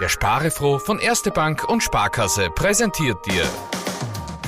Der Sparefroh von Erste Bank und Sparkasse präsentiert dir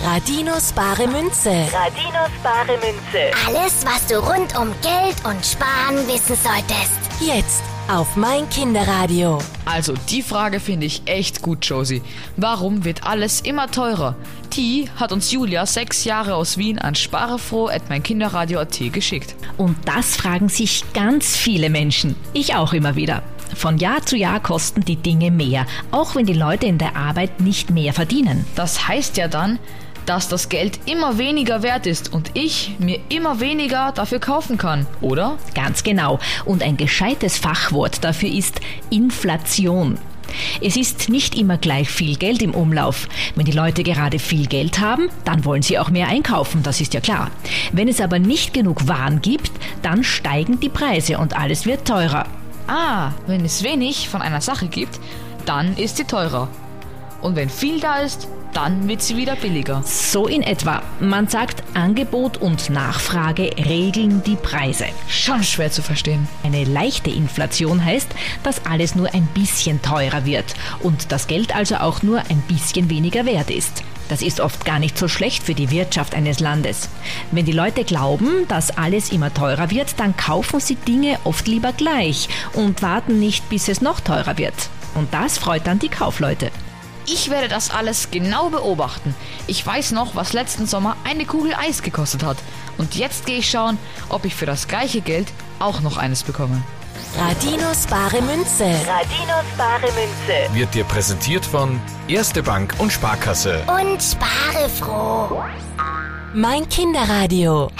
Radinos bare Münze. Radinos bare Münze. Alles, was du rund um Geld und Sparen wissen solltest. Jetzt auf mein Kinderradio. Also, die Frage finde ich echt gut, Josie. Warum wird alles immer teurer? Die hat uns Julia sechs Jahre aus Wien an sparefroh.meinkinderradio.at geschickt. Und das fragen sich ganz viele Menschen. Ich auch immer wieder. Von Jahr zu Jahr kosten die Dinge mehr, auch wenn die Leute in der Arbeit nicht mehr verdienen. Das heißt ja dann, dass das Geld immer weniger wert ist und ich mir immer weniger dafür kaufen kann, oder? Ganz genau. Und ein gescheites Fachwort dafür ist Inflation. Es ist nicht immer gleich viel Geld im Umlauf. Wenn die Leute gerade viel Geld haben, dann wollen sie auch mehr einkaufen, das ist ja klar. Wenn es aber nicht genug Waren gibt, dann steigen die Preise und alles wird teurer. Ah, wenn es wenig von einer Sache gibt, dann ist sie teurer. Und wenn viel da ist, dann wird sie wieder billiger. So in etwa. Man sagt, Angebot und Nachfrage regeln die Preise. Schon schwer zu verstehen. Eine leichte Inflation heißt, dass alles nur ein bisschen teurer wird und das Geld also auch nur ein bisschen weniger wert ist. Das ist oft gar nicht so schlecht für die Wirtschaft eines Landes. Wenn die Leute glauben, dass alles immer teurer wird, dann kaufen sie Dinge oft lieber gleich und warten nicht, bis es noch teurer wird. Und das freut dann die Kaufleute. Ich werde das alles genau beobachten. Ich weiß noch, was letzten Sommer eine Kugel Eis gekostet hat. Und jetzt gehe ich schauen, ob ich für das gleiche Geld auch noch eines bekomme. Radinos bare Münze. Radinos bare Münze. wird dir präsentiert von Erste Bank und Sparkasse. Und spare froh. Mein Kinderradio.